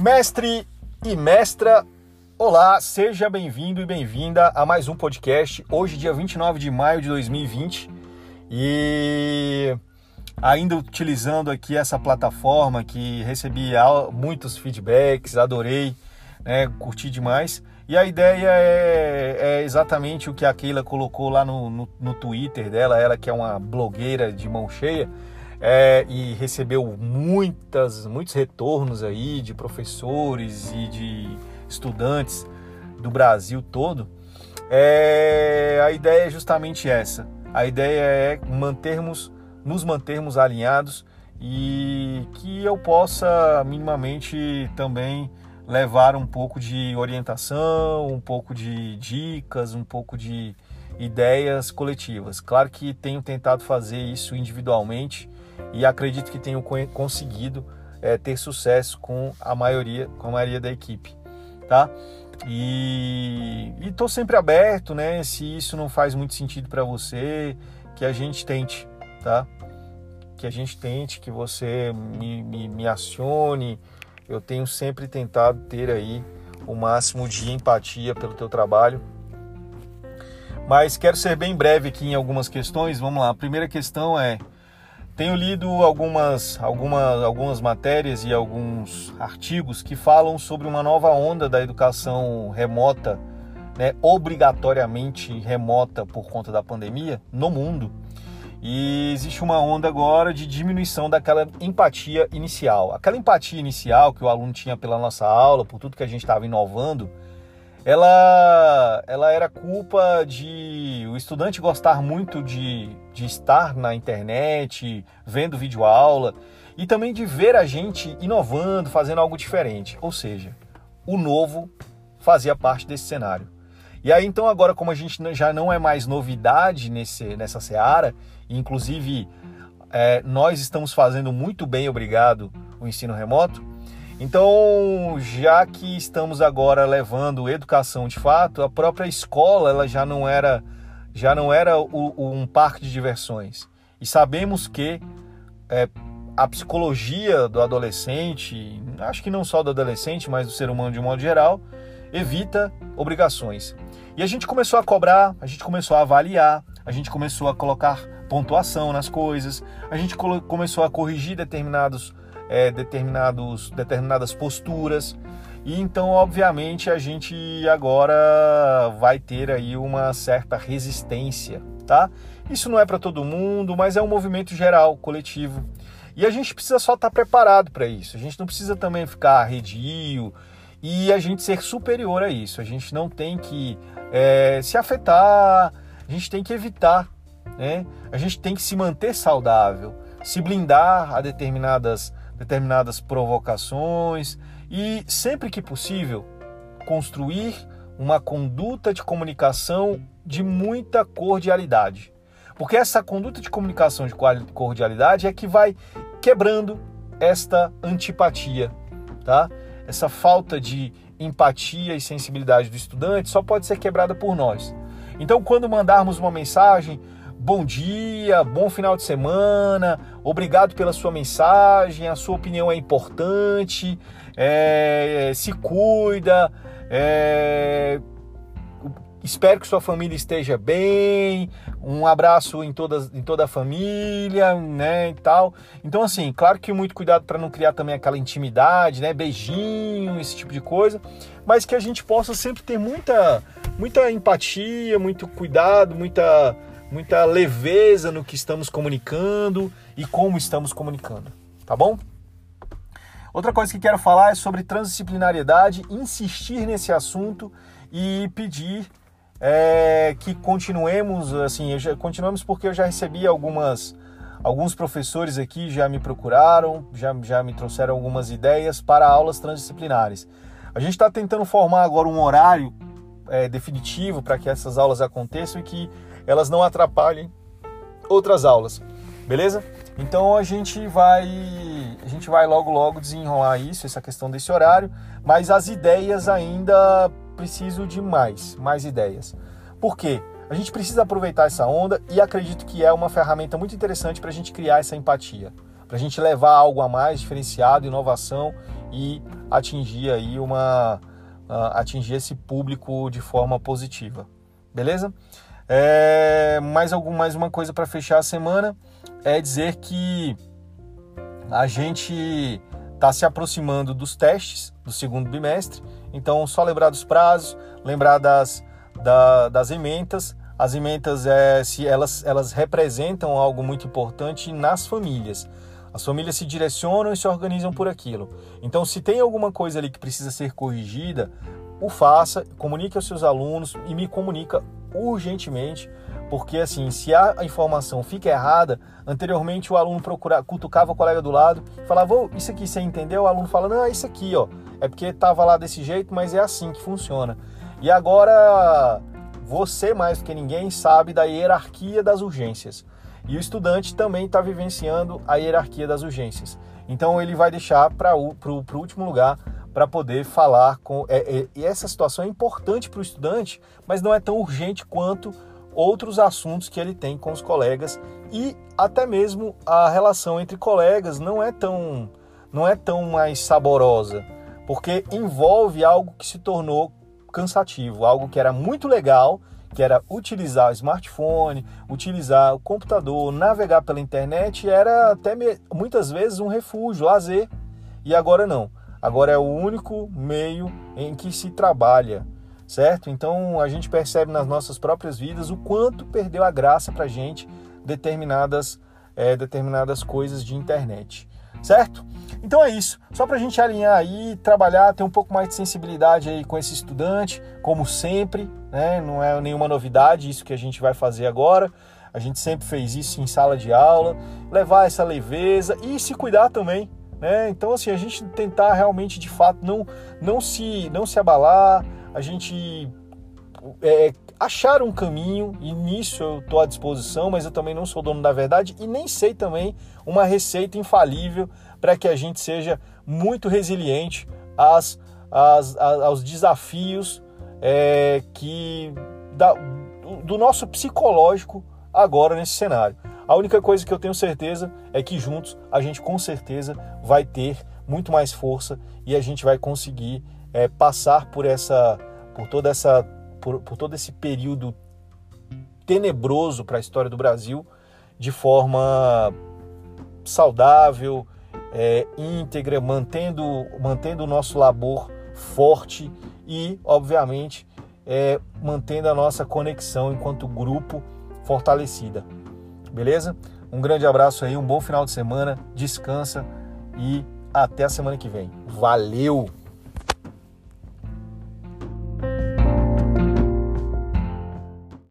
Mestre e mestra, olá, seja bem-vindo e bem-vinda a mais um podcast. Hoje, dia 29 de maio de 2020, e ainda utilizando aqui essa plataforma que recebi muitos feedbacks, adorei, né, curti demais. E a ideia é, é, exatamente o que a Keila colocou lá no, no, no, Twitter dela, ela que é uma blogueira de mão cheia, é, e recebeu muitas, muitos retornos aí de professores e de estudantes do Brasil todo. É, a ideia é justamente essa. A ideia é mantermos, nos mantermos alinhados e que eu possa minimamente também levar um pouco de orientação, um pouco de dicas, um pouco de ideias coletivas. Claro que tenho tentado fazer isso individualmente e acredito que tenho conseguido é, ter sucesso com a maioria, com a maioria da equipe, tá? E estou sempre aberto, né? Se isso não faz muito sentido para você, que a gente tente, tá? Que a gente tente, que você me, me, me acione, eu tenho sempre tentado ter aí o máximo de empatia pelo teu trabalho. Mas quero ser bem breve aqui em algumas questões. Vamos lá. A primeira questão é: tenho lido algumas, algumas, algumas matérias e alguns artigos que falam sobre uma nova onda da educação remota, né, obrigatoriamente remota por conta da pandemia no mundo. E existe uma onda agora de diminuição daquela empatia inicial. Aquela empatia inicial que o aluno tinha pela nossa aula, por tudo que a gente estava inovando, ela, ela era culpa de o estudante gostar muito de, de estar na internet, vendo vídeo aula e também de ver a gente inovando, fazendo algo diferente. Ou seja, o novo fazia parte desse cenário. E aí então agora como a gente já não é mais novidade nesse, nessa seara, inclusive é, nós estamos fazendo muito bem, obrigado, o ensino remoto. Então, já que estamos agora levando educação de fato, a própria escola ela já não era já não era o, o, um parque de diversões. E sabemos que é, a psicologia do adolescente, acho que não só do adolescente, mas do ser humano de um modo geral, evita obrigações. E a gente começou a cobrar, a gente começou a avaliar, a gente começou a colocar pontuação nas coisas, a gente começou a corrigir determinados, é, determinados, determinadas posturas. E então, obviamente, a gente agora vai ter aí uma certa resistência, tá? Isso não é para todo mundo, mas é um movimento geral, coletivo. E a gente precisa só estar tá preparado para isso. A gente não precisa também ficar arredio e a gente ser superior a isso. A gente não tem que é, se afetar, a gente tem que evitar né? A gente tem que se manter saudável, se blindar a determinadas, determinadas provocações e, sempre que possível, construir uma conduta de comunicação de muita cordialidade. Porque essa conduta de comunicação de cordialidade é que vai quebrando esta antipatia, tá? Essa falta de empatia e sensibilidade do estudante só pode ser quebrada por nós. Então, quando mandarmos uma mensagem, bom dia, bom final de semana, obrigado pela sua mensagem, a sua opinião é importante, é, se cuida, é, espero que sua família esteja bem, um abraço em, todas, em toda a família, né, e tal. Então, assim, claro que muito cuidado para não criar também aquela intimidade, né, beijinho, esse tipo de coisa, mas que a gente possa sempre ter muita, muita empatia, muito cuidado, muita muita leveza no que estamos comunicando e como estamos comunicando, tá bom? Outra coisa que quero falar é sobre transdisciplinariedade, insistir nesse assunto e pedir é, que continuemos, assim, já, continuamos porque eu já recebi algumas, alguns professores aqui já me procuraram, já, já me trouxeram algumas ideias para aulas transdisciplinares. A gente está tentando formar agora um horário é, definitivo para que essas aulas aconteçam e que elas não atrapalhem outras aulas, beleza? Então a gente vai a gente vai logo logo desenrolar isso, essa questão desse horário, mas as ideias ainda preciso de mais, mais ideias. Por quê? A gente precisa aproveitar essa onda e acredito que é uma ferramenta muito interessante para a gente criar essa empatia, para a gente levar algo a mais, diferenciado, inovação e atingir aí uma uh, atingir esse público de forma positiva, beleza? É, mais algum mais uma coisa para fechar a semana é dizer que a gente está se aproximando dos testes do segundo bimestre, então só lembrar dos prazos, lembrar das, da, das ementas. As ementas, é, se elas, elas representam algo muito importante nas famílias. As famílias se direcionam e se organizam por aquilo. Então, se tem alguma coisa ali que precisa ser corrigida, o faça, comunique aos seus alunos e me comunica urgentemente, porque assim, se a informação fica errada, anteriormente o aluno procurava, cutucava o colega do lado, falava, oh, isso aqui você entendeu? O aluno fala, não, é isso aqui, ó, é porque estava lá desse jeito, mas é assim que funciona. E agora você mais do que ninguém sabe da hierarquia das urgências. E o estudante também está vivenciando a hierarquia das urgências. Então ele vai deixar para o último lugar para poder falar com. É, é, e essa situação é importante para o estudante, mas não é tão urgente quanto outros assuntos que ele tem com os colegas e até mesmo a relação entre colegas não é tão não é tão mais saborosa, porque envolve algo que se tornou cansativo, algo que era muito legal que era utilizar o smartphone, utilizar o computador, navegar pela internet, era até muitas vezes um refúgio, lazer. E agora não. Agora é o único meio em que se trabalha, certo? Então a gente percebe nas nossas próprias vidas o quanto perdeu a graça para gente determinadas, é, determinadas coisas de internet certo? Então é isso, só para a gente alinhar aí, trabalhar, ter um pouco mais de sensibilidade aí com esse estudante, como sempre, né? Não é nenhuma novidade isso que a gente vai fazer agora. A gente sempre fez isso em sala de aula, levar essa leveza e se cuidar também, né? Então assim, a gente tentar realmente de fato não não se não se abalar, a gente é, achar um caminho, e nisso eu estou à disposição, mas eu também não sou dono da verdade e nem sei também uma receita infalível para que a gente seja muito resiliente às, às, aos desafios é, que da, do nosso psicológico agora nesse cenário. A única coisa que eu tenho certeza é que juntos a gente com certeza vai ter muito mais força e a gente vai conseguir é, passar por essa, por toda essa por, por todo esse período tenebroso para a história do Brasil de forma saudável, é, íntegra, mantendo, mantendo o nosso labor forte e, obviamente, é, mantendo a nossa conexão enquanto grupo fortalecida. Beleza? Um grande abraço aí, um bom final de semana, descansa e até a semana que vem. Valeu!